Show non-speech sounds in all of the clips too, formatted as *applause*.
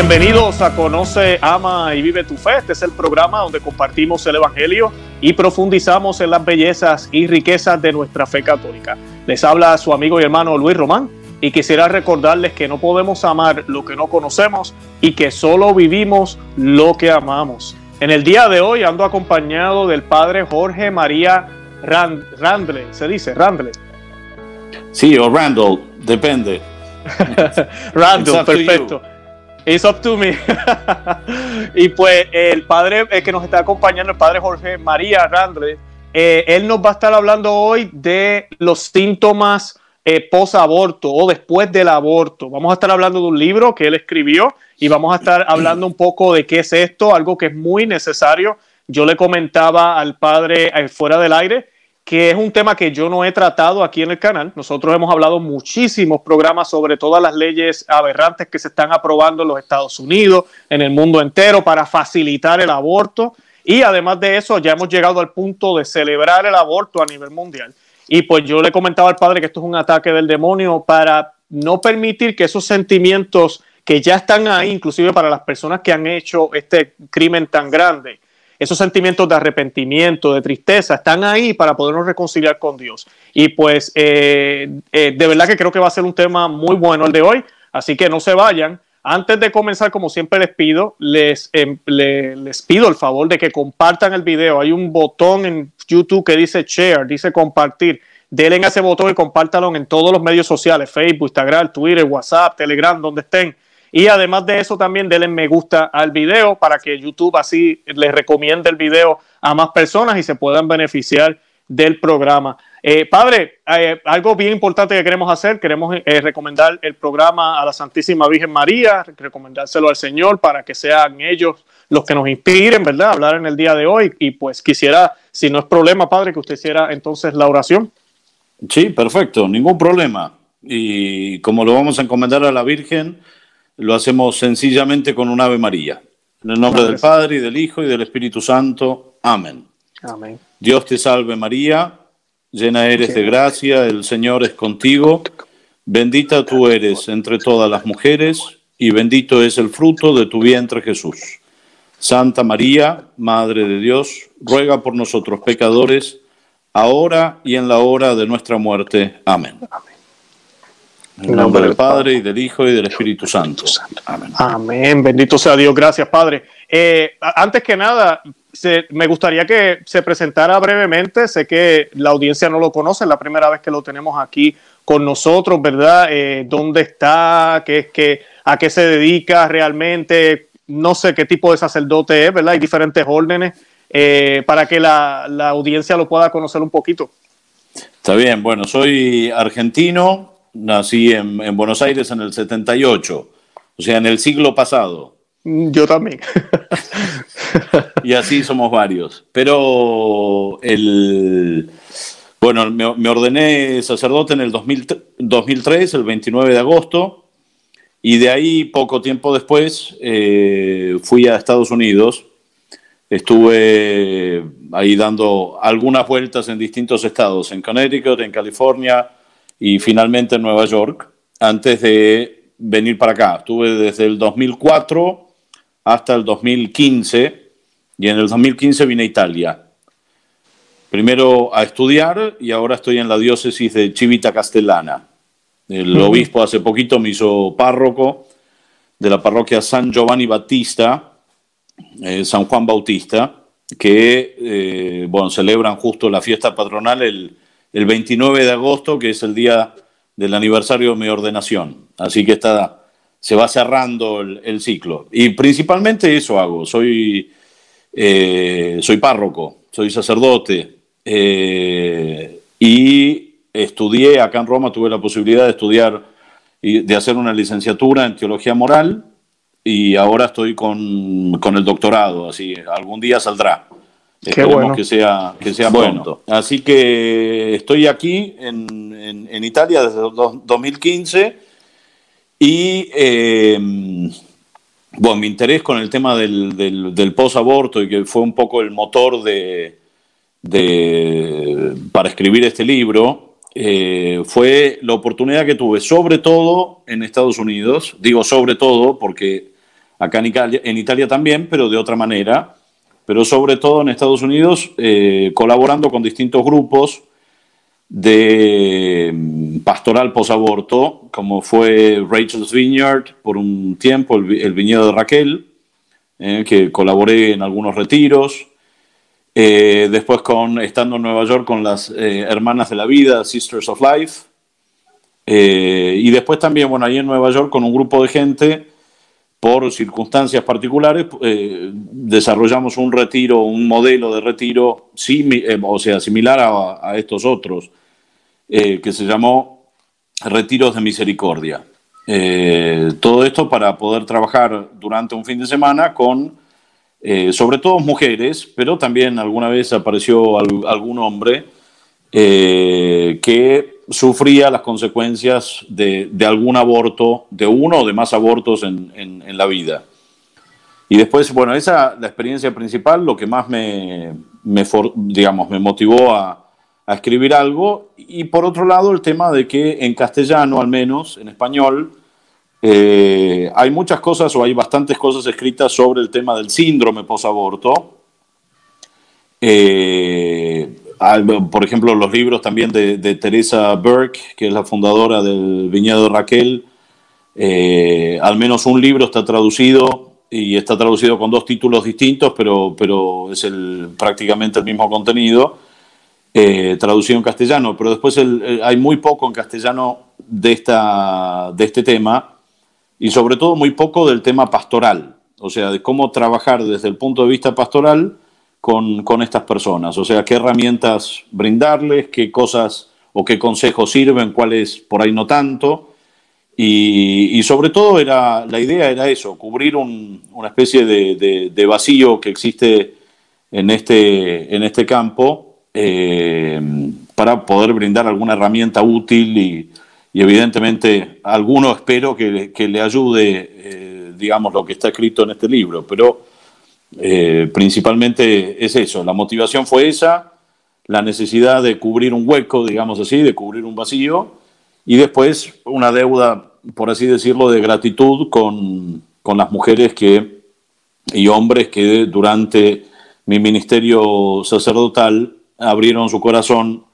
Bienvenidos a Conoce, Ama y Vive tu Fe. Este es el programa donde compartimos el Evangelio y profundizamos en las bellezas y riquezas de nuestra fe católica. Les habla su amigo y hermano Luis Román y quisiera recordarles que no podemos amar lo que no conocemos y que solo vivimos lo que amamos. En el día de hoy ando acompañado del padre Jorge María Randle, se dice Randle. Sí, o Randall, depende. *laughs* Randall, perfecto. It's up to me. *laughs* y pues el padre eh, que nos está acompañando, el padre Jorge María Randle, eh, él nos va a estar hablando hoy de los síntomas eh, post-aborto o después del aborto. Vamos a estar hablando de un libro que él escribió y vamos a estar hablando un poco de qué es esto, algo que es muy necesario. Yo le comentaba al padre fuera del aire que es un tema que yo no he tratado aquí en el canal. Nosotros hemos hablado muchísimos programas sobre todas las leyes aberrantes que se están aprobando en los Estados Unidos, en el mundo entero, para facilitar el aborto. Y además de eso, ya hemos llegado al punto de celebrar el aborto a nivel mundial. Y pues yo le comentaba al padre que esto es un ataque del demonio para no permitir que esos sentimientos que ya están ahí, inclusive para las personas que han hecho este crimen tan grande, esos sentimientos de arrepentimiento, de tristeza, están ahí para podernos reconciliar con Dios. Y pues eh, eh, de verdad que creo que va a ser un tema muy bueno el de hoy, así que no se vayan. Antes de comenzar, como siempre les pido, les, em, les pido el favor de que compartan el video. Hay un botón en YouTube que dice share, dice compartir. Denle a ese botón y compártalo en todos los medios sociales, Facebook, Instagram, Twitter, WhatsApp, Telegram, donde estén y además de eso, también denle me gusta al video para que YouTube así les recomiende el video a más personas y se puedan beneficiar del programa. Eh, padre, eh, algo bien importante que queremos hacer, queremos eh, recomendar el programa a la Santísima Virgen María, recomendárselo al Señor para que sean ellos los que nos inspiren, ¿verdad? Hablar en el día de hoy. Y pues quisiera, si no es problema, padre, que usted hiciera entonces la oración. Sí, perfecto, ningún problema. Y como lo vamos a encomendar a la Virgen, lo hacemos sencillamente con un Ave María. En el nombre del Padre, y del Hijo, y del Espíritu Santo. Amén. Amén. Dios te salve María, llena eres de gracia, el Señor es contigo. Bendita tú eres entre todas las mujeres, y bendito es el fruto de tu vientre Jesús. Santa María, Madre de Dios, ruega por nosotros pecadores, ahora y en la hora de nuestra muerte. Amén. En nombre del Padre y del Hijo y del Espíritu Santo. Amén. Amén. Bendito sea Dios. Gracias, Padre. Eh, antes que nada, me gustaría que se presentara brevemente. Sé que la audiencia no lo conoce, es la primera vez que lo tenemos aquí con nosotros, ¿verdad? Eh, ¿Dónde está? ¿Qué, qué, ¿A qué se dedica realmente? No sé qué tipo de sacerdote es, ¿verdad? Hay diferentes órdenes eh, para que la, la audiencia lo pueda conocer un poquito. Está bien, bueno, soy argentino, nací en, Buenos Aires en el 78, o sea, en el siglo pasado. Mm, yo también. *laughs* y así somos varios. Pero el... Bueno, me, ordené sacerdote en el 2003, el 29 de agosto, y de ahí, poco tiempo después, eh, fui a Estados Unidos. Estuve ahí dando algunas vueltas en distintos estados, en Connecticut, en California, y finalmente en Nueva York antes de venir para acá. Estuve desde el 2004 hasta el 2015 y en el 2015 vine a Italia. Primero a estudiar y ahora estoy en la diócesis de Civita Castellana. El obispo hace poquito me hizo párroco de la parroquia San Giovanni Battista, eh, San Juan Bautista, que eh, bueno, celebran justo la fiesta patronal el el 29 de agosto, que es el día del aniversario de mi ordenación. Así que está, se va cerrando el, ciclo. Y principalmente eso hago. Soy, eh, soy párroco, soy sacerdote eh, y estudié acá en Roma, tuve la posibilidad de estudiar y de hacer una licenciatura en teología moral y ahora estoy con, con el doctorado, así algún día saldrá. Esperemos que sea, que sea bueno. Así que estoy aquí en, en, Italia desde 2015 y eh, bueno, mi interés con el tema del, del, del post-aborto y que fue un poco el motor de, de para escribir este libro eh, fue la oportunidad que tuve, sobre todo en Estados Unidos, digo sobre todo porque acá en Italia, también, pero de otra manera, pero sobre todo en Estados Unidos, eh, colaborando con distintos grupos de mm, pastoral posaborto, como fue Rachel's Vineyard por un tiempo, el, viñedo de Raquel, eh, que colaboré en algunos retiros. Eh, después con, estando en Nueva York con las Hermanas de la Vida, Sisters of Life. y después también, bueno, ahí en Nueva York con un grupo de gente por circunstancias particulares, eh, desarrollamos un retiro, un modelo de retiro, eh, o sea, similar a, estos otros, eh, que se llamó Retiros de Misericordia. todo esto para poder trabajar durante un fin de semana con, sobre todo mujeres, pero también alguna vez apareció algún hombre que sufría las consecuencias de, algún aborto, de uno o de más abortos en, la vida. Y después, bueno, esa la experiencia principal, lo que más me, digamos, me motivó a, escribir algo. Y por otro lado, el tema de que en castellano, al menos, en español, eh, hay muchas cosas o hay bastantes cosas escritas sobre el tema del síndrome posaborto. Eh, por ejemplo, los libros también de, Teresa Burke, que es la fundadora del Viñedo Raquel. Eh, al menos un libro está traducido y está traducido con dos títulos distintos, pero, pero es el, prácticamente el mismo contenido, eh, traducido en castellano. Pero después hay muy poco en castellano de, esta, de este tema y sobre todo muy poco del tema pastoral, o sea, de cómo trabajar desde el punto de vista pastoral con, estas personas? O sea, ¿qué herramientas brindarles? ¿Qué cosas o qué consejos sirven? ¿Cuáles por ahí no tanto? Y, sobre todo era, la idea era eso, cubrir una especie de, vacío que existe en este, en este campo eh, para poder brindar alguna herramienta útil y, evidentemente alguno espero que, le ayude, eh, digamos, lo que está escrito en este libro. Pero eh, principalmente es eso, la motivación fue esa, la necesidad de cubrir un hueco, digamos así, de cubrir un vacío, y después una deuda, por así decirlo, de gratitud con, las mujeres que, y hombres que durante mi ministerio sacerdotal abrieron su corazón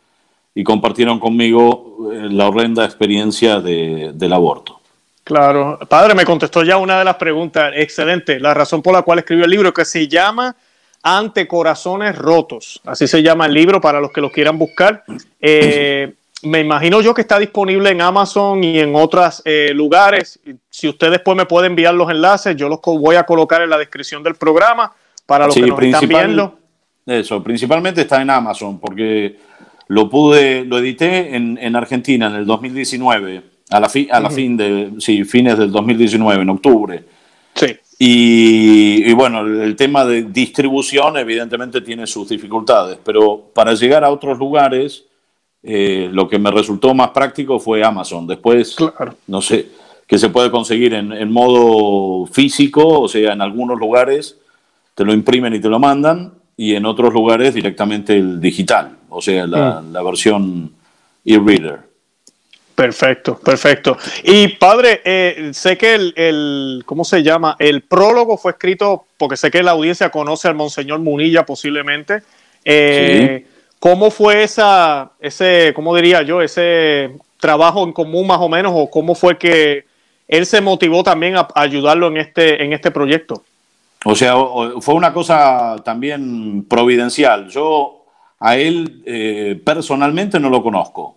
y compartieron conmigo eh, la horrenda experiencia del aborto. Claro, padre, me contestó ya una de las preguntas. Excelente. La razón por la cual escribió el libro que se llama Ante Corazones Rotos. Así se llama el libro para los que lo quieran buscar. Eh, me imagino yo que está disponible en Amazon y en otros eh, lugares. Si ustedes después me pueden enviar los enlaces, yo los voy a colocar en la descripción del programa para los que nos están viendo. Eso, principalmente está en Amazon porque lo pude, lo edité en, en Argentina en el 2019 a la, a la fin de, sí, fines del 2019, en octubre. Sí. Y, bueno, el tema de distribución evidentemente tiene sus dificultades, pero para llegar a otros lugares, eh, lo que me resultó más práctico fue Amazon. Después, no sé, que se puede conseguir en, modo físico, o sea, en algunos lugares te lo imprimen y te lo mandan, y en otros lugares directamente el digital, o sea, la, mm. la versión e-reader. Perfecto, perfecto. Y padre, eh, sé que el, ¿cómo se llama? El prólogo fue escrito, porque sé que la audiencia conoce al Monseñor Munilla posiblemente. Eh, ¿Cómo fue esa, ese, cómo diría yo, ese trabajo en común más o menos, o cómo fue que él se motivó también a, ayudarlo en este, en este proyecto? O sea, fue una cosa también providencial. Yo a él eh, personalmente no lo conozco.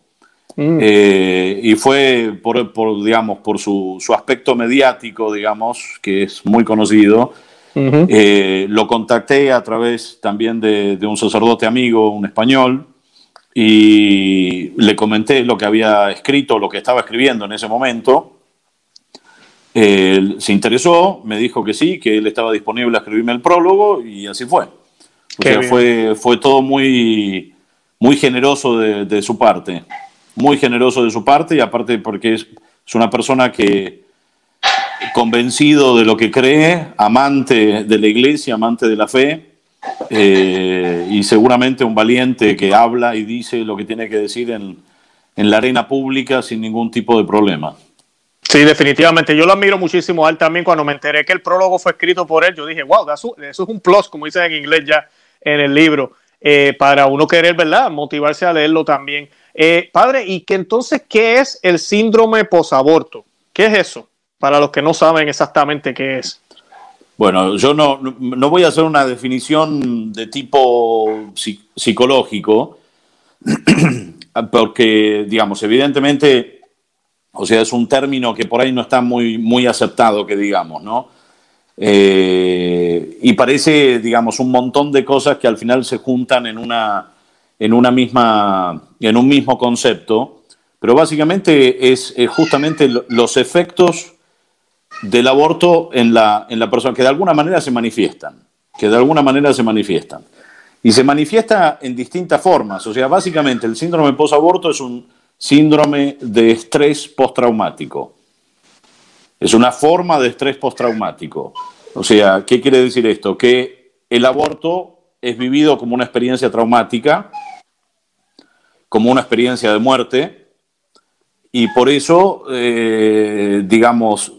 Mm. Eh, y fue por, digamos, por su, aspecto mediático, digamos, que es muy conocido. Eh, lo contacté a través también de, un sacerdote amigo, un español, y le comenté lo que había escrito, lo que estaba escribiendo en ese momento. se interesó, me dijo que sí, que él estaba disponible a escribirme el prólogo y así fue. O sea, fue, fue todo muy, muy generoso de su parte muy generoso de su parte y aparte porque es, una persona que convencido de lo que cree, amante de la iglesia, amante de la fe eh, y seguramente un valiente que habla y dice lo que tiene que decir en, en la arena pública sin ningún tipo de problema. Sí, definitivamente. Yo lo admiro muchísimo a él también. Cuando me enteré que el prólogo fue escrito por él, yo dije, wow, eso, es un plus, como dicen en inglés ya en el libro, eh, para uno querer, ¿verdad? Motivarse a leerlo también. Eh, padre, ¿y que entonces qué es el síndrome posaborto? ¿Qué es eso? Para los que no saben exactamente qué es. Bueno, yo no, no voy a hacer una definición de tipo psicológico, *clears throat* porque, digamos, evidentemente o sea, es un término que por ahí no está muy, muy aceptado, que digamos, ¿no? Eh, y parece, digamos, un montón de cosas que al final se juntan en una, en una misma, en un mismo concepto, pero básicamente es, justamente los efectos del aborto en la, en la persona, que de alguna manera se manifiestan, que de alguna manera se manifiestan. Y se manifiesta en distintas formas, o sea, básicamente el síndrome post-aborto es un síndrome de estrés postraumático. Es una forma de estrés postraumático. O sea, ¿qué quiere decir esto? Que el aborto es vivido como una experiencia traumática, como una experiencia de muerte, y por eso, eh, digamos,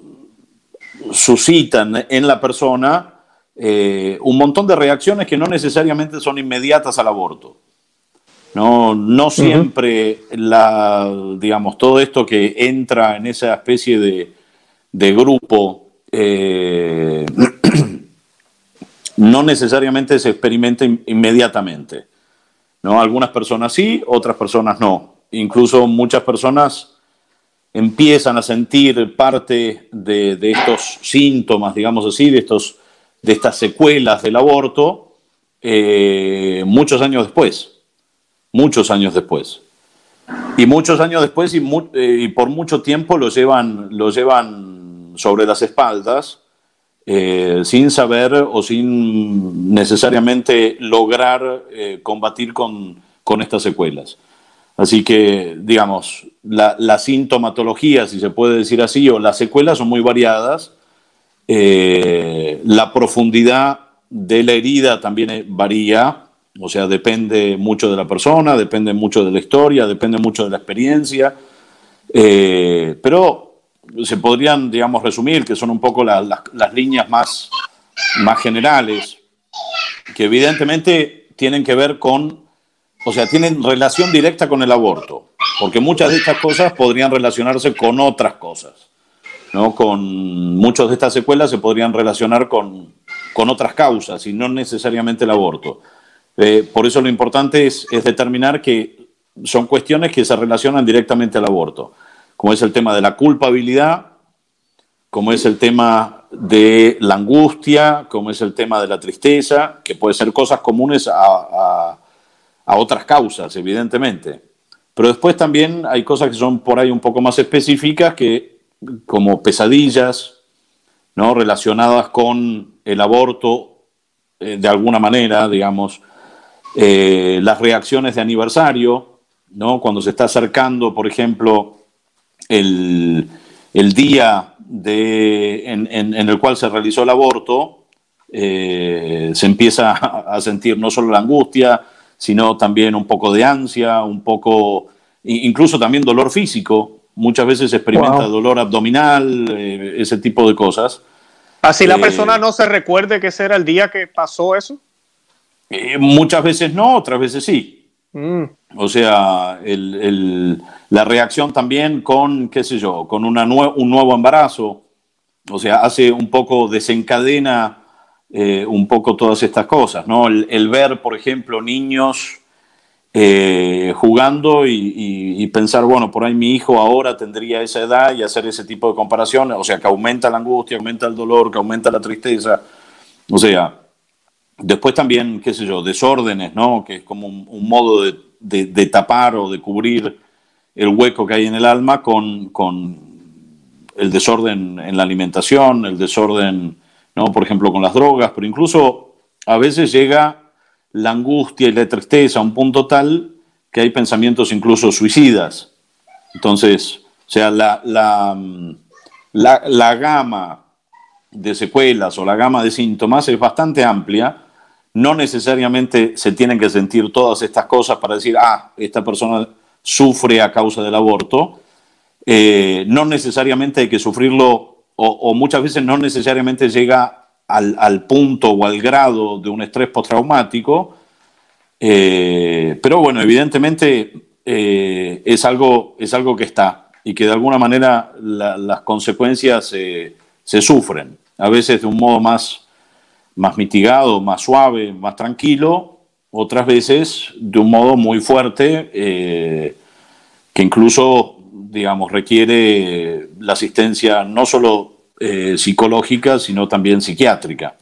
suscitan en la persona eh, un montón de reacciones que no necesariamente son inmediatas al aborto. No, no siempre la, digamos, todo esto que entra en esa especie de, de grupo eh, *clears throat* no necesariamente se experimenta inmediatamente. ¿no? Algunas personas sí, otras personas no. Incluso muchas personas empiezan a sentir parte de, estos síntomas, digamos así, de, estos, de estas secuelas del aborto eh, muchos años después muchos años después. Y muchos años después y, eh, por mucho tiempo llevan, lo llevan sobre las espaldas eh, sin saber o sin necesariamente lograr eh, combatir con, estas secuelas. Así que, digamos, la, la, sintomatología, si se puede decir así, o las secuelas son muy variadas. la profundidad de la herida también varía o sea, depende mucho de la persona, depende mucho de la historia, depende mucho de la experiencia. Eh, pero se podrían, digamos, resumir, que son un poco las líneas más, más generales, que evidentemente tienen que ver con, o sea, tienen relación directa con el aborto, porque muchas de estas cosas podrían relacionarse con otras cosas. ¿no? Con muchas de estas secuelas se podrían relacionar con, con otras causas y no necesariamente el aborto. Eh, por eso lo importante es, determinar que son cuestiones que se relacionan directamente al aborto, como es el tema de la culpabilidad, como es el tema de la angustia, como es el tema de la tristeza, que puede ser cosas comunes a, otras causas, evidentemente. Pero después también hay cosas que son por ahí un poco más específicas, que, como pesadillas, ¿no? relacionadas con el aborto eh, de alguna manera, digamos, eh, las reacciones de aniversario, ¿no? cuando se está acercando, por ejemplo, el, día de, en, el cual se realizó el aborto, eh, se empieza *laughs* a sentir no solo la angustia, sino también un poco de ansia, un poco, incluso también dolor físico. Muchas veces se experimenta dolor abdominal, eh, ese tipo de cosas. Así la persona no se recuerde que ese era el día que pasó eso. Eh, muchas veces no, otras veces sí. Mm. O sea, la reacción también con, qué sé yo, con una un nuevo embarazo. O sea, hace un poco, desencadena eh, un poco todas estas cosas, ¿no? El, ver, por ejemplo, niños eh, jugando y, pensar, bueno, por ahí mi hijo ahora tendría esa edad y hacer ese tipo de comparaciones, o sea, que aumenta la angustia, aumenta el dolor, que aumenta la tristeza. O sea, Después también, qué sé yo, desórdenes, ¿no? Que es como un, modo de, tapar o de cubrir el hueco que hay en el alma con, el desorden en la alimentación, el desorden, ¿no? Por ejemplo, con las drogas, pero incluso a veces llega la angustia y la tristeza a un punto tal que hay pensamientos incluso suicidas. Entonces, o sea, la, la, la gama de secuelas o la gama de síntomas es bastante amplia no necesariamente se tienen que sentir todas estas cosas para decir, ah, esta persona sufre a causa del aborto. eh, no necesariamente hay que sufrirlo o, muchas veces no necesariamente llega al, punto o al grado de un estrés postraumático, eh, pero bueno, evidentemente eh, es, algo, es algo que está y que de alguna manera las consecuencias se sufren, a veces de un modo más, más mitigado, más suave, más tranquilo, otras veces de un modo muy fuerte, que incluso digamos, requiere la asistencia no solo eh, psicológica, sino también psiquiátrica.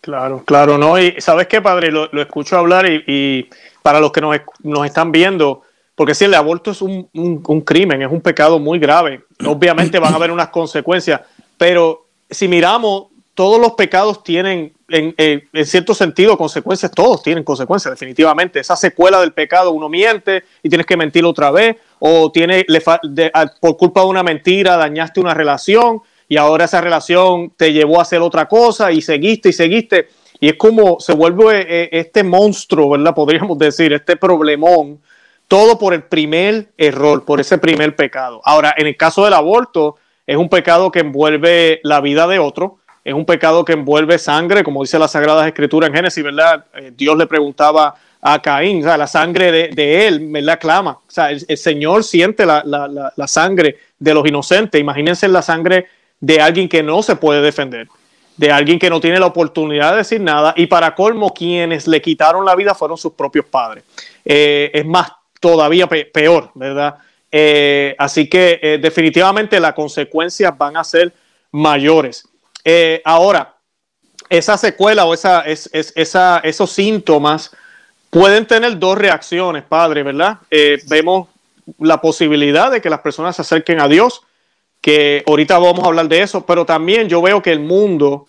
Claro, claro, ¿no? Y sabes qué, padre, lo, escucho hablar y, para los que nos, están viendo, porque si el aborto es un, crimen, es un pecado muy grave, obviamente van a haber unas consecuencias, pero si miramos, todos los pecados tienen, en, cierto sentido, consecuencias, todos tienen consecuencias, definitivamente. Esa secuela del pecado, uno miente y tienes que mentir otra vez, o tiene, por culpa de una mentira dañaste una relación y ahora esa relación te llevó a hacer otra cosa y seguiste y seguiste. Y es como se vuelve eh, este monstruo, ¿verdad? *laughs* Podríamos decir, este problemón, todo por el primer error, por ese primer pecado. Ahora, en el caso del aborto, es un pecado que envuelve la vida de otro, es un pecado que envuelve sangre, como dice la Sagrada Escritura en Génesis, ¿verdad? Eh, Dios le preguntaba a Caín, o sea, la sangre de, él, ¿verdad? Clama. O sea, el, Señor siente la, la, la, sangre de los inocentes. Imagínense la sangre de alguien que no se puede defender, de alguien que no tiene la oportunidad de decir nada. Y para colmo, quienes le quitaron la vida fueron sus propios padres. Eh, es más, todavía peor, ¿verdad? Eh, así que eh, definitivamente las consecuencias van a ser mayores. Ahora, esa secuela o esa, es, esa, esos síntomas pueden tener dos reacciones, padre, ¿verdad? Eh, vemos la posibilidad de que las personas se acerquen a Dios, que ahorita vamos a hablar de eso, pero también yo veo que el mundo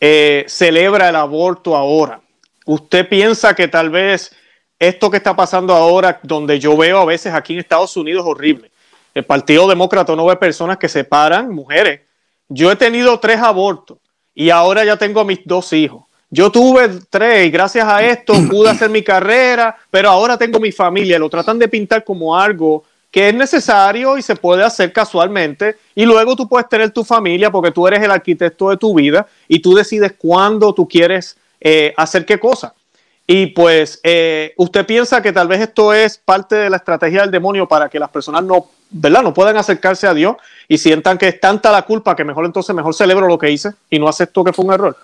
eh, celebra el aborto ahora. ¿Usted piensa que tal vez esto que está pasando ahora, donde yo veo a veces aquí en Estados Unidos horrible? El Partido Demócrata no ve personas que se paran, mujeres. Yo he tenido tres abortos y ahora ya tengo a mis dos hijos. Yo tuve tres y gracias a esto *clears throat* pude hacer mi carrera, pero ahora tengo mi familia. Lo tratan de pintar como algo que es necesario y se puede hacer casualmente. Y luego tú puedes tener tu familia porque tú eres el arquitecto de tu vida y tú decides cuándo tú quieres eh, hacer qué cosa. Y pues eh, usted piensa que tal vez esto es parte de la estrategia del demonio para que las personas no, ¿verdad? no puedan acercarse a Dios y sientan que es tanta la culpa que mejor entonces mejor celebro lo que hice y no acepto que fue un error.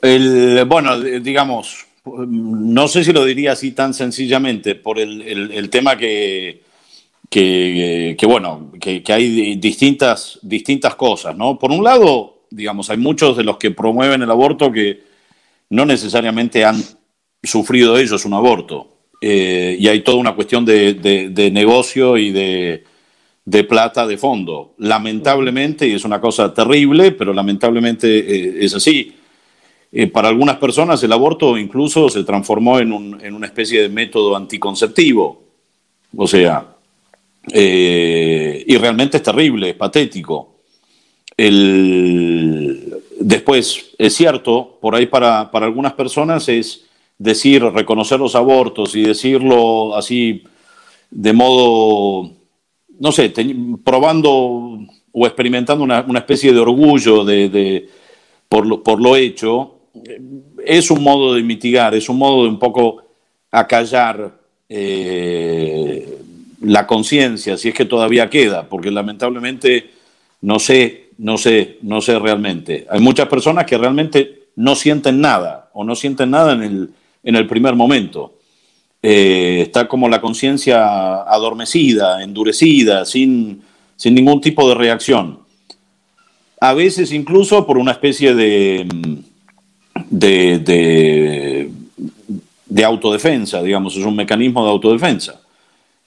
El, bueno, digamos, no sé si lo diría así tan sencillamente, por el, tema que, que, bueno, que, hay distintas, distintas cosas, ¿no? Por un lado, digamos, hay muchos de los que promueven el aborto que no necesariamente han sufrido ellos un aborto. Eh, y hay toda una cuestión de, negocio y de, de, plata de fondo. Lamentablemente, y es una cosa terrible, pero lamentablemente eh, es así. Eh, para algunas personas el aborto incluso se transformó en, una especie de método anticonceptivo. O sea, y realmente es terrible, es patético. después, es cierto, por ahí para, algunas personas es decir, reconocer los abortos y decirlo así de modo, no sé, probando o experimentando una, especie de orgullo de, por, por lo hecho, es un modo de mitigar, es un modo de un poco acallar eh, la conciencia, si es que todavía queda, porque lamentablemente no sé, no sé, no sé realmente. Hay muchas personas que realmente no sienten nada o no sienten nada en el, en el primer momento. Eh, está como la conciencia adormecida, endurecida, sin, sin ningún tipo de reacción. A veces incluso por una especie de de, de, autodefensa, digamos, es un mecanismo de autodefensa.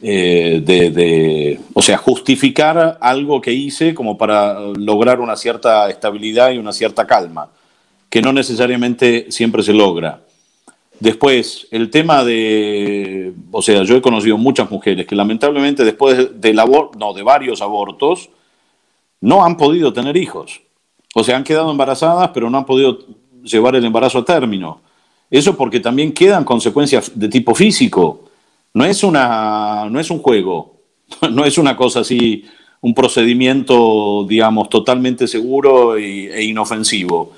Eh, de, o sea, justificar algo que hice como para lograr una cierta estabilidad y una cierta calma, que no necesariamente siempre se logra. Después, el tema de, o sea, yo he conocido muchas mujeres que lamentablemente después del aborto, no, de varios abortos, no han podido tener hijos. O sea, han quedado embarazadas, pero no han podido llevar el embarazo a término. Eso porque también quedan consecuencias de tipo físico. No es, una, no es un juego, *laughs* no es una cosa así, un procedimiento, digamos, totalmente seguro e inofensivo.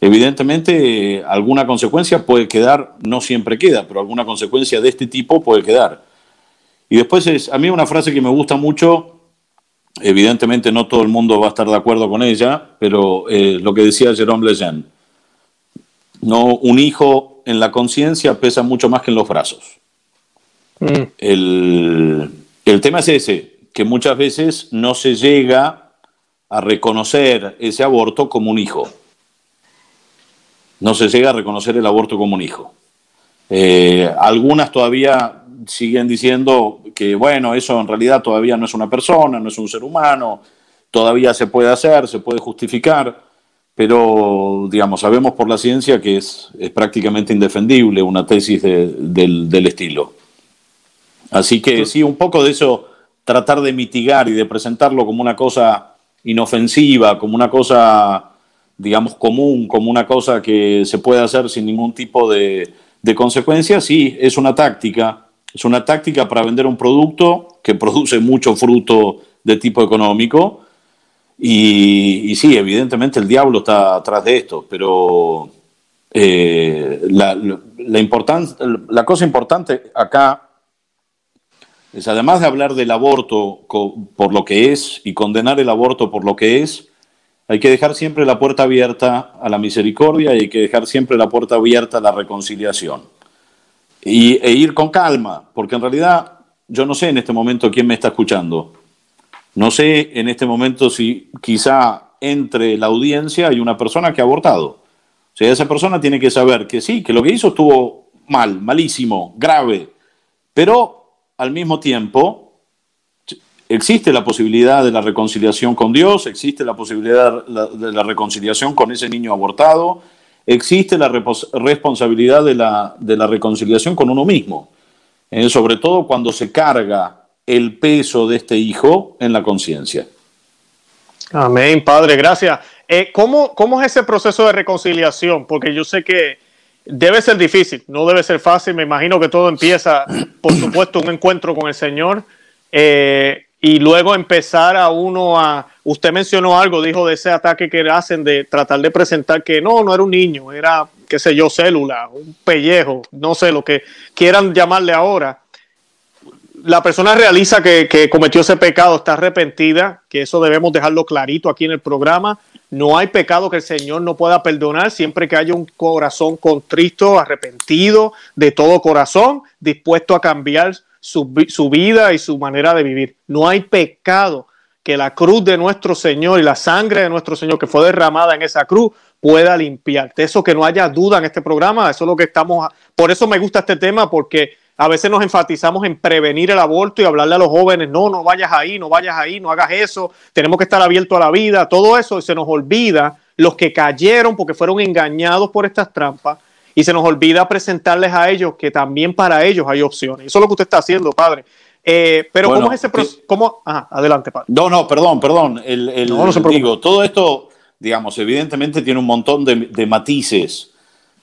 Evidentemente, alguna consecuencia puede quedar, no siempre queda, pero alguna consecuencia de este tipo puede quedar. Y después es, a mí una frase que me gusta mucho, evidentemente no todo el mundo va a estar de acuerdo con ella, pero eh, lo que decía Jerome Lejeune, no, un hijo en la conciencia pesa mucho más que en los brazos. Mm. El, el tema es ese, que muchas veces no se llega a reconocer ese aborto como un hijo. No se llega a reconocer el aborto como un hijo. Eh, algunas todavía siguen diciendo que, bueno, eso en realidad todavía no es una persona, no es un ser humano, todavía se puede hacer, se puede justificar, pero, digamos, sabemos por la ciencia que es, es prácticamente indefendible una tesis del, del estilo. Así que sí, un poco de eso tratar de mitigar y de presentarlo como una cosa inofensiva, como una cosa, digamos, común, como una cosa que se puede hacer sin ningún tipo de, consecuencias, sí, es una táctica. Es una táctica para vender un producto que produce mucho fruto de tipo económico. Y, sí, evidentemente el diablo está atrás de esto, pero eh, la, la cosa importante acá es además de hablar del aborto por lo que es y condenar el aborto por lo que es, hay que dejar siempre la puerta abierta a la misericordia y hay que dejar siempre la puerta abierta a la reconciliación. Y, e ir con calma, porque en realidad yo no sé en este momento quién me está escuchando. No sé en este momento si quizá entre la audiencia hay una persona que ha abortado. O sea, esa persona tiene que saber que sí, que lo que hizo estuvo mal, malísimo, grave, pero al mismo tiempo, existe la posibilidad de la reconciliación con Dios, existe la posibilidad de la reconciliación con ese niño abortado, existe la responsabilidad de la, de la reconciliación con uno mismo, eh, sobre todo cuando se carga el peso de este hijo en la conciencia. Amén, Padre, gracias. Eh, ¿cómo, ¿Cómo es ese proceso de reconciliación? Porque yo sé que Debe ser difícil, no debe ser fácil. Me imagino que todo empieza, por supuesto, un encuentro con el Señor eh, y luego empezar a uno a. Usted mencionó algo, dijo de ese ataque que hacen de tratar de presentar que no, no era un niño, era, qué sé yo, célula, un pellejo, no sé lo que quieran llamarle ahora la persona realiza que, cometió ese pecado, está arrepentida, que eso debemos dejarlo clarito aquí en el programa. No hay pecado que el Señor no pueda perdonar siempre que haya un corazón contristo, arrepentido de todo corazón, dispuesto a cambiar su, vida y su manera de vivir. No hay pecado que la cruz de nuestro Señor y la sangre de nuestro Señor que fue derramada en esa cruz pueda limpiar. De eso que no haya duda en este programa, eso es lo que estamos, por eso me gusta este tema, porque a veces nos enfatizamos en prevenir el aborto y hablarle a los jóvenes, no, no vayas ahí, no vayas ahí, no hagas eso, tenemos que estar abiertos a la vida, todo eso, y se nos olvida los que cayeron porque fueron engañados por estas trampas y se nos olvida presentarles a ellos que también para ellos hay opciones. Eso es lo que usted está haciendo, padre. Eh, pero ¿cómo es ese proceso? ¿Cómo? adelante, padre. No, no, perdón, perdón. El, no, no digo, todo esto, digamos, evidentemente tiene un montón de, de matices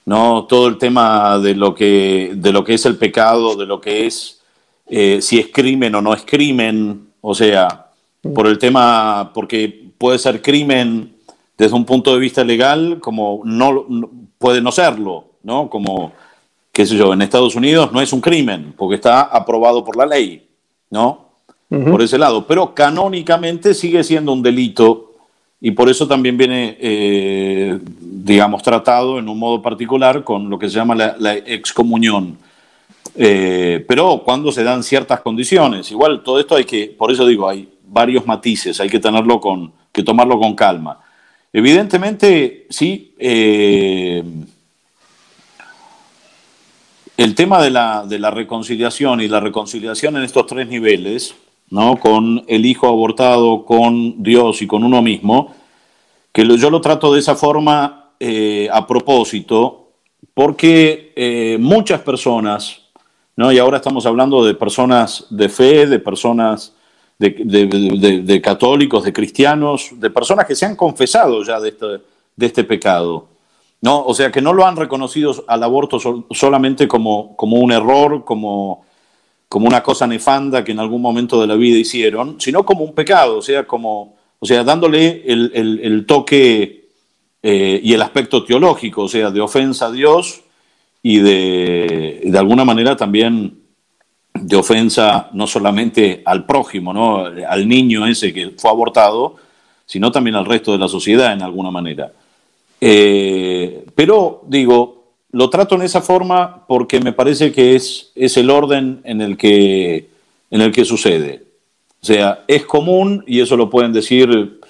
¿no? Todo el tema de lo que, de lo que es el pecado, de lo que es eh, si es crimen o no es crimen, o sea, por el tema, porque puede ser crimen desde un punto de vista legal, como no, puede no serlo, ¿no? Como, qué sé yo, en Estados Unidos no es un crimen, porque está aprobado por la ley, ¿no? Por ese lado, pero canónicamente sigue siendo un delito y por eso también viene, eh, digamos, tratado en un modo particular con lo que se llama la, excomunión. Eh, pero cuando se dan ciertas condiciones, igual todo esto hay que, por eso digo, hay varios matices, hay que tenerlo con, que tomarlo con calma. Evidentemente, sí, eh, el tema de la, de la reconciliación y la reconciliación en estos tres niveles, ¿no? con el hijo abortado, con Dios y con uno mismo, que yo lo trato de esa forma eh, a propósito, porque eh, muchas personas, ¿no? y ahora estamos hablando de personas de fe, de personas de, católicos, de cristianos, de personas que se han confesado ya de este, de este pecado. ¿No? O sea, que no lo han reconocido al aborto solamente como, como un error, como como una cosa nefanda que en algún momento de la vida hicieron, sino como un pecado, o sea, como, o sea dándole el, toque eh, y el aspecto teológico, o sea, de ofensa a Dios y de, de alguna manera también de ofensa no solamente al prójimo, ¿no? al niño ese que fue abortado, sino también al resto de la sociedad en alguna manera. Eh, pero digo, lo trato en esa forma porque me parece que es, es el orden en el, que, en el que sucede. O sea, es común, y eso lo pueden decir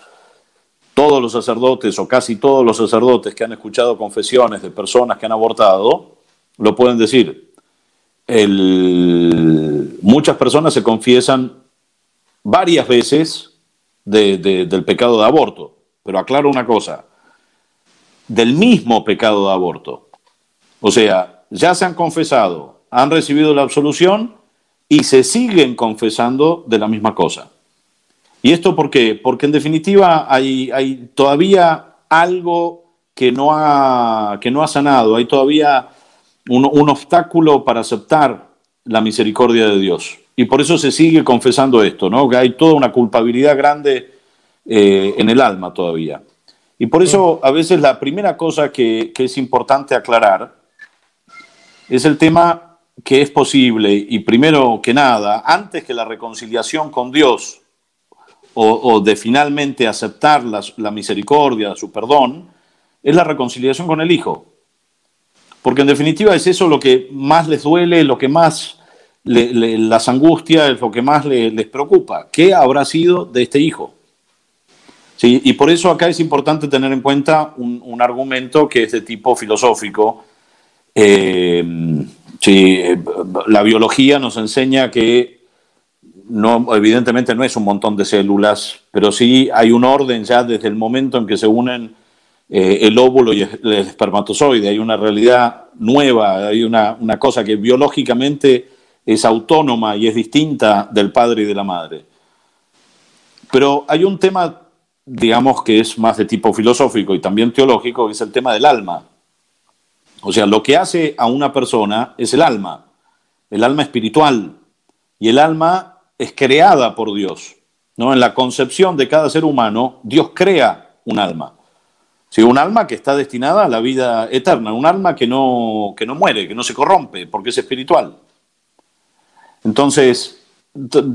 todos los sacerdotes o casi todos los sacerdotes que han escuchado confesiones de personas que han abortado, lo pueden decir. muchas personas se confiesan varias veces del pecado de aborto, pero aclaro una cosa, del mismo pecado de aborto. O sea, ya se han confesado, han recibido la absolución y se siguen confesando de la misma cosa. ¿Y esto por qué? Porque en definitiva hay, hay todavía algo que no, ha, que no ha sanado, hay todavía un, obstáculo para aceptar la misericordia de Dios. Y por eso se sigue confesando esto, ¿no? Que hay toda una culpabilidad grande eh, en el alma todavía. Y por eso a veces la primera cosa que, es importante aclarar es el tema que es posible y primero que nada, antes que la reconciliación con Dios o, de finalmente aceptar la, misericordia, su perdón, es la reconciliación con el Hijo. Porque en definitiva es eso lo que más les duele, lo que más las angustia, es lo que más les preocupa. ¿Qué habrá sido de este Hijo? Sí, y por eso acá es importante tener en cuenta un, argumento que es de tipo filosófico. Eh, la biología nos enseña que no, evidentemente no es un montón de células, pero sí hay un orden ya desde el momento en que se unen eh, el óvulo y el espermatozoide. Hay una realidad nueva, hay una, una cosa que biológicamente es autónoma y es distinta del padre y de la madre. Pero hay un tema digamos que es más de tipo filosófico y también teológico, es el tema del alma. O sea, lo que hace a una persona es el alma, el alma espiritual. Y el alma es creada por Dios. ¿no? En la concepción de cada ser humano, Dios crea un alma. Sí, un alma que está destinada a la vida eterna, un alma que no, que no muere, que no se corrompe, porque es espiritual. Entonces,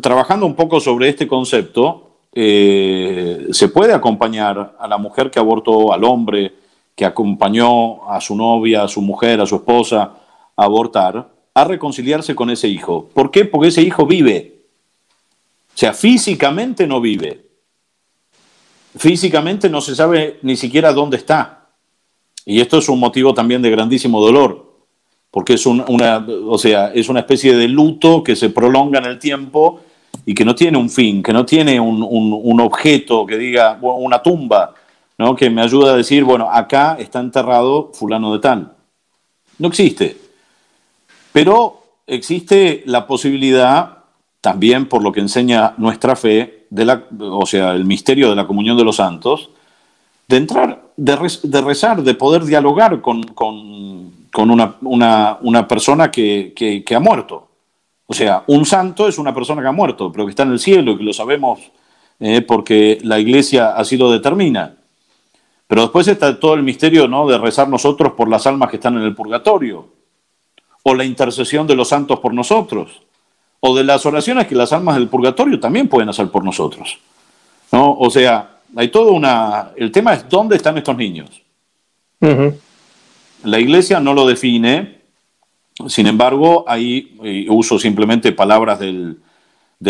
trabajando un poco sobre este concepto, eh, se puede acompañar a la mujer que abortó, al hombre que acompañó a su novia, a su mujer, a su esposa a abortar, a reconciliarse con ese hijo. ¿Por qué? Porque ese hijo vive. O sea, físicamente no vive. Físicamente no se sabe ni siquiera dónde está. Y esto es un motivo también de grandísimo dolor, porque es una, o sea, es una especie de luto que se prolonga en el tiempo y que no tiene un fin, que no tiene un, objeto que diga una tumba, ¿no? que me ayuda a decir, bueno, acá está enterrado fulano de tal. No existe. Pero existe la posibilidad, también por lo que enseña nuestra fe, de la, o sea, el misterio de la comunión de los santos, de entrar, de, rezar, de poder dialogar con, una, persona que ha muerto. O sea, un santo es una persona que ha muerto, pero que está en el cielo y que lo sabemos eh, porque la iglesia así lo determina. Pero después está todo el misterio ¿no? de rezar nosotros por las almas que están en el purgatorio, o la intercesión de los santos por nosotros, o de las oraciones que las almas del purgatorio también pueden hacer por nosotros. ¿no? O sea, hay todo una... El tema es dónde están estos niños. La iglesia no lo define, sin embargo, ahí eh, uso simplemente palabras del,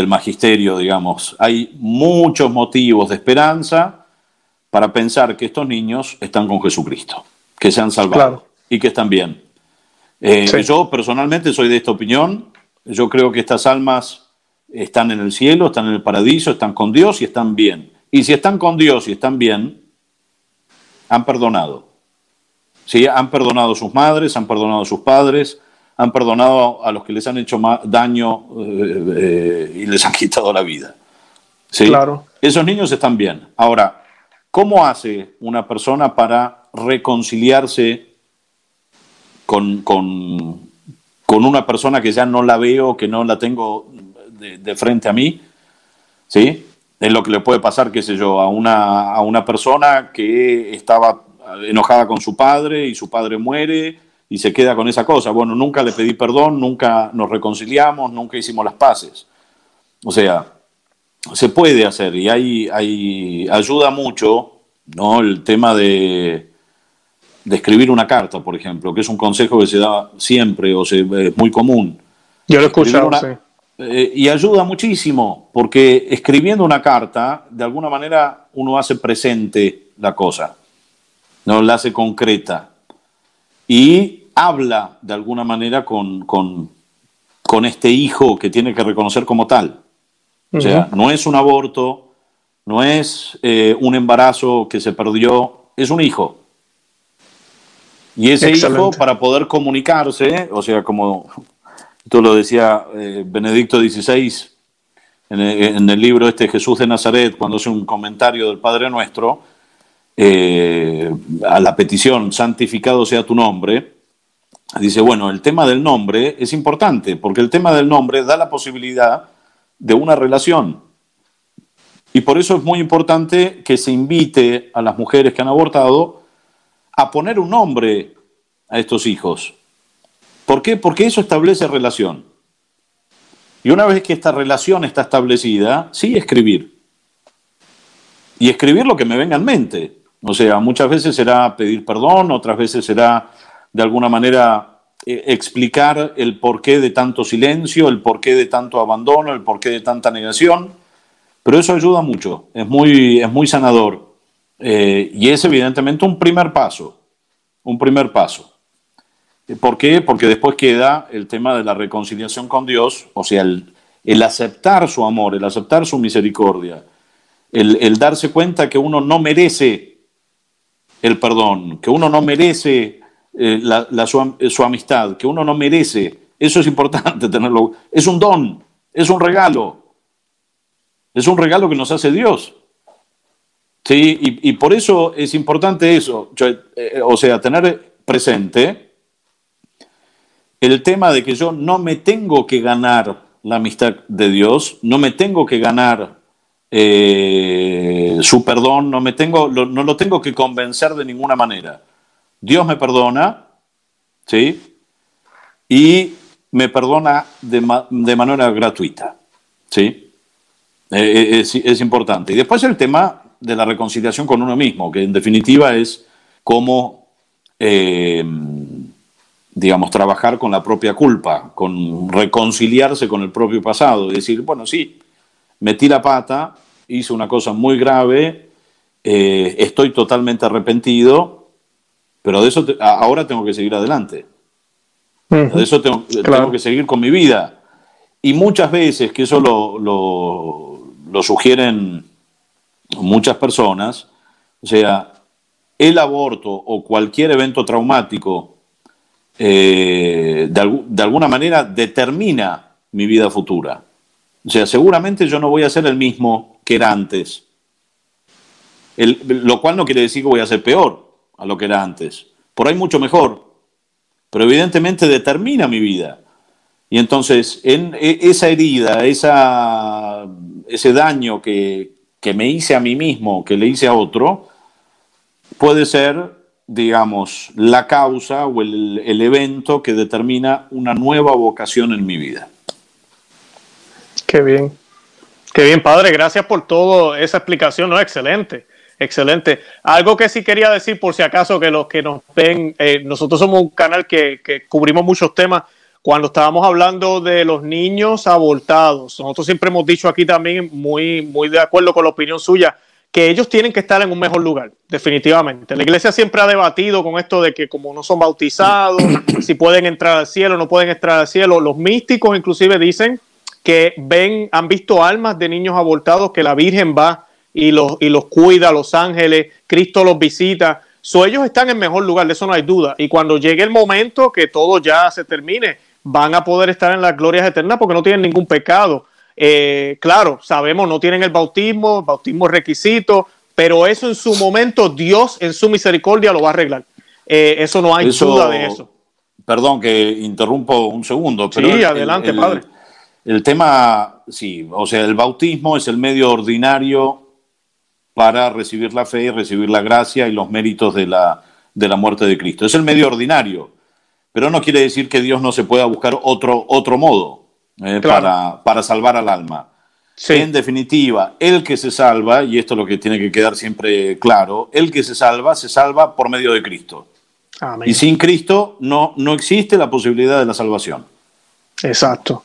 magisterio, digamos. Hay muchos motivos de esperanza para pensar que estos niños están con Jesucristo, que se han salvado y que están bien. Eh, yo personalmente soy de esta opinión. Yo creo que estas almas están en el cielo, están en el paraíso, están con Dios y están bien. Y si están con Dios y están bien, han perdonado. ¿Sí? Han perdonado a sus madres, han perdonado a sus padres, han perdonado a los que les han hecho daño eh, eh, y les han *laughs* quitado la vida. ¿Sí? Claro. Esos niños están bien. Ahora, ¿cómo hace una persona para reconciliarse con, con una persona que ya no la veo, que no la tengo de, frente a mí, ¿sí? Es lo que le puede pasar, qué sé yo, a una, a una persona que estaba enojada con su padre y su padre muere y se queda con esa cosa. Bueno, nunca le pedí perdón, nunca nos reconciliamos, nunca hicimos las paces. O sea, se puede hacer y hay, hay ayuda mucho, ¿no? El tema de, de escribir una carta, por ejemplo, que es un consejo que se da siempre o se, es muy común. Yo lo he escuchado, eh, y ayuda muchísimo, porque escribiendo una carta, de alguna manera uno hace presente la cosa, no la hace concreta. Y habla de alguna manera con, con, con este hijo que tiene que reconocer como tal. O sea, no es un aborto, no es eh, un embarazo que se perdió, es un hijo. Y ese hijo, para poder comunicarse, o sea, como tú lo decía eh, Benedicto XVI en el, libro este Jesús de Nazaret, cuando hace un comentario del Padre Nuestro, eh, a la petición, santificado sea tu nombre, dice, bueno, el tema del nombre es importante, porque el tema del nombre da la posibilidad de una relación. Y por eso es muy importante que se invite a las mujeres que han abortado a poner un nombre a estos hijos. ¿Por qué? Porque eso establece relación. Y una vez que esta relación está establecida, sí escribir. Y escribir lo que me venga en mente. O sea, muchas veces será pedir perdón, otras veces será de alguna manera eh, explicar el porqué de tanto silencio, el porqué de tanto abandono, el porqué de tanta negación. Pero eso ayuda mucho, es muy, es muy sanador. Eh, y es evidentemente un primer paso, un primer paso. ¿Por qué? Porque después queda el tema de la reconciliación con Dios, o sea, el, aceptar su amor, el aceptar su misericordia, el, darse cuenta que uno no merece el perdón, que uno no merece eh, su, su amistad, que uno no merece. Eso es importante *laughs* tenerlo. Es un don, es un regalo. Es un regalo que nos hace Dios. Sí, y, por eso es importante eso, eh, o sea, tener presente el tema de que yo no me tengo que ganar la amistad de Dios, no me tengo que ganar eh, su perdón, no, me tengo, no lo tengo que convencer de ninguna manera. Dios me perdona, ¿sí? Y me perdona de, manera gratuita, ¿sí? Eh, es, es importante. Y después el tema de la reconciliación con uno mismo, que en definitiva es cómo, eh, digamos, trabajar con la propia culpa, con reconciliarse con el propio pasado, y decir, bueno, sí, metí la pata, hice una cosa muy grave, eh, estoy totalmente arrepentido, pero de eso ahora tengo que seguir adelante. De eso tengo, que seguir con mi vida. Y muchas veces, que eso lo, lo sugieren muchas personas, o sea, el aborto o cualquier evento traumático eh, de, alguna manera determina mi vida futura. O sea, seguramente yo no voy a ser el mismo que era antes. lo cual no quiere decir que voy a ser peor a lo que era antes. Por ahí mucho mejor. Pero evidentemente determina mi vida. Y entonces, en e, esa herida, esa, ese daño que, que me hice a mí mismo, que le hice a otro, puede ser, digamos, la causa o el, evento que determina una nueva vocación en mi vida. Qué bien. Qué bien, padre. Gracias por toda esa explicación. ¿no? Excelente. Excelente. Algo que sí quería decir, por si acaso, que los que nos ven, eh, nosotros somos un canal que, cubrimos muchos temas cuando estábamos hablando de los niños abortados, nosotros siempre hemos dicho aquí también, muy, muy de acuerdo con la opinión suya, que ellos tienen que estar en un mejor lugar, definitivamente. La iglesia siempre ha debatido con esto de que como no son bautizados, si pueden entrar al cielo, no pueden entrar al cielo. Los místicos inclusive dicen que ven, han visto almas de niños abortados que la Virgen va y los, y los cuida, los ángeles, Cristo los visita. So, ellos están en mejor lugar, de eso no hay duda. Y cuando llegue el momento que todo ya se termine, van a poder estar en las glorias eternas porque no tienen ningún pecado. Eh, claro, sabemos, no tienen el bautismo, el bautismo es requisito, pero eso en su momento Dios en su misericordia lo va a arreglar. Eh, eso no hay duda de eso. perdón que interrumpo un segundo, pero... Sí, adelante, padre. El tema, sí, o sea, el bautismo es el medio ordinario para recibir la fe y recibir la gracia y los méritos de la, de la muerte de Cristo. Es el medio ordinario, pero no quiere decir que Dios no se pueda buscar otro, otro modo eh, para, para salvar al alma. En definitiva, el que se salva, y esto es lo que tiene que quedar siempre claro, el que se salva, se salva por medio de Cristo. Y sin Cristo no, no existe la posibilidad de la salvación. Exacto.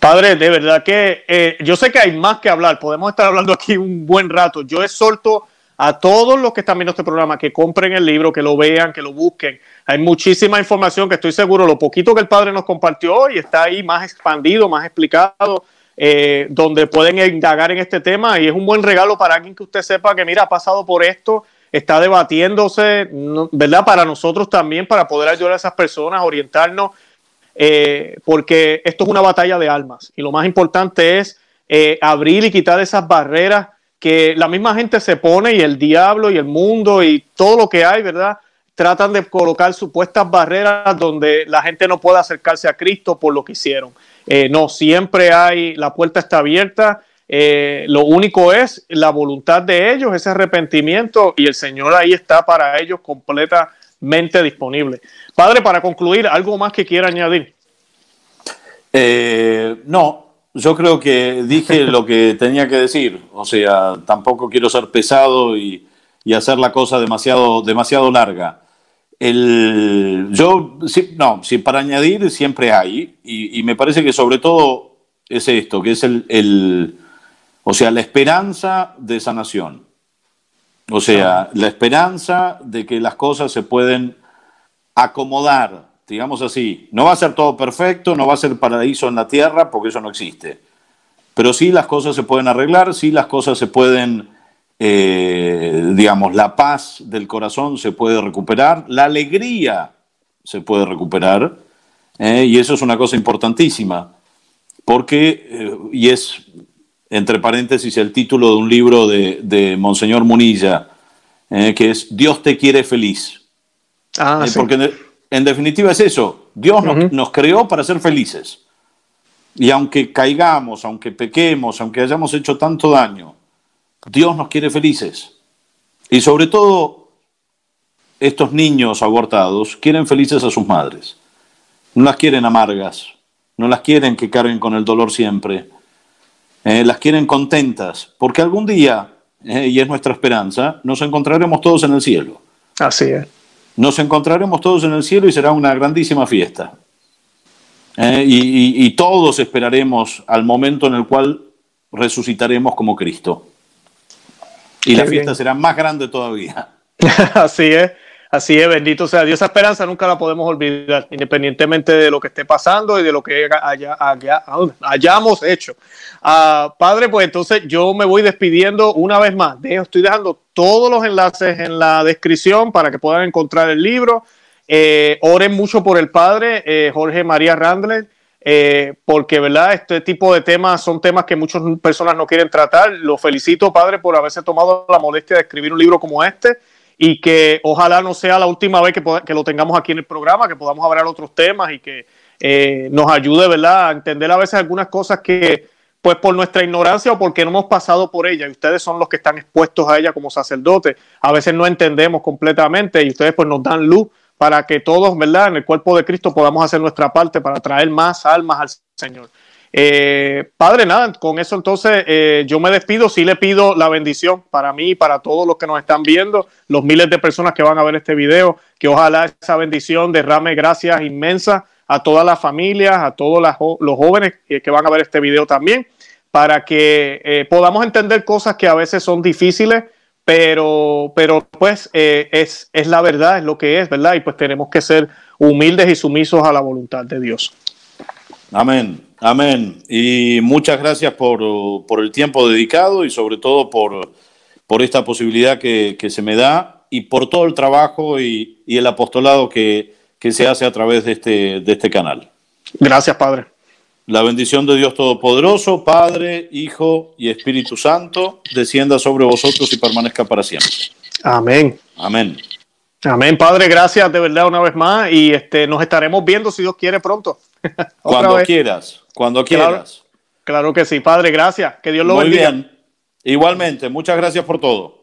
Padre, de verdad que eh, yo sé que hay más que hablar, podemos estar hablando aquí un buen rato. Yo exhorto a todos los que están viendo este programa que compren el libro, que lo vean, que lo busquen. Hay muchísima información que estoy seguro, lo poquito que el Padre nos compartió hoy está ahí más expandido, más explicado, eh, donde pueden indagar en este tema y es un buen regalo para alguien que usted sepa que, mira, ha pasado por esto, está debatiéndose, ¿verdad? Para nosotros también, para poder ayudar a esas personas, orientarnos eh, porque esto es una batalla de almas y lo más importante es eh, abrir y quitar esas barreras que la misma gente se pone y el diablo y el mundo y todo lo que hay, ¿verdad? Tratan de colocar supuestas barreras donde la gente no puede acercarse a Cristo por lo que hicieron. Eh, no, siempre hay, la puerta está abierta. lo único es la voluntad de ellos, ese arrepentimiento, y el Señor ahí está para ellos completamente disponible. Padre, para concluir, ¿algo más que quiera añadir? Eh, no, yo creo que dije *laughs* lo que tenía que decir. O sea, tampoco quiero ser pesado y, hacer la cosa demasiado, demasiado larga. El, yo, no, si para añadir siempre hay, y, me parece que sobre todo es esto, que es el, el, o sea, la esperanza de sanación. O sea, la esperanza de que las cosas se pueden acomodar, digamos así. No va a ser todo perfecto, no va a ser paraíso en la tierra, porque eso no existe. Pero sí las cosas se pueden arreglar, sí las cosas se pueden, eh, digamos, la paz del corazón se puede recuperar, la alegría se puede recuperar, eh, y eso es una cosa importantísima, porque, eh, y es, entre paréntesis, el título de un libro de, Monseñor Munilla, que es Dios te quiere feliz. Ah, eh, porque en, definitiva es eso. Dios nos, creó para ser felices. Y aunque caigamos, aunque pequemos, aunque hayamos hecho tanto daño, Dios nos quiere felices. Y sobre todo, estos niños abortados quieren felices a sus madres. No las quieren amargas, no las quieren que carguen con el dolor siempre. Eh, las quieren contentas, porque algún día, eh, y es nuestra esperanza, nos encontraremos todos en el cielo. Así es. Nos encontraremos todos en el cielo y será una grandísima fiesta. ¿Eh? y, todos esperaremos al momento en el cual resucitaremos como Cristo. Y la fiesta será más grande todavía. *laughs* Así es. Así es, bendito sea Dios. Esa esperanza nunca la podemos olvidar, independientemente de lo que esté pasando y de lo que hayamos hecho. Ah, padre, pues entonces yo me voy despidiendo una vez más. estoy dejando todos los enlaces en la descripción para que puedan encontrar el libro. Eh, oren mucho por el padre eh, Jorge María Randler. Eh, porque verdad este tipo de temas son temas que muchas personas no quieren tratar. Lo felicito, padre, por haberse tomado la molestia de escribir un libro como este y que ojalá no sea la última vez que, lo tengamos aquí en el programa, que podamos hablar otros temas y que eh, nos ayude, ¿verdad?, a entender a veces algunas cosas que, pues por nuestra ignorancia o porque no hemos pasado por ella, y ustedes son los que están expuestos a ella como sacerdotes, a veces no entendemos completamente y ustedes pues nos dan luz para que todos, ¿verdad?, en el cuerpo de Cristo podamos hacer nuestra parte para traer más almas al Señor. Eh, padre, nada, con eso entonces eh, yo me despido, sí le pido la bendición para mí y para todos los que nos están viendo, los miles de personas que van a ver este video, que ojalá esa bendición derrame gracias inmensas a todas las familias, a todos los jóvenes que van a ver este video también, para que eh, podamos entender cosas que a veces son difíciles, pero, pero pues es, es la verdad, es lo que es, ¿verdad? Y pues tenemos que ser humildes y sumisos a la voluntad de Dios. Amén. Amén. Y muchas gracias por, el tiempo dedicado y sobre todo por, por esta posibilidad que, se me da y por todo el trabajo y, el apostolado que, se hace a través de este, de este canal. Gracias, Padre. La bendición de Dios Todopoderoso, Padre, Hijo y Espíritu Santo, descienda sobre vosotros y permanezca para siempre. Amén. Amén. Amén, Padre, gracias de verdad una vez más y este, nos estaremos viendo si Dios quiere pronto. *laughs* cuando quieras, cuando quieras. Claro, que sí, Padre, gracias. Que Dios lo Muy bien. Igualmente, muchas gracias por todo.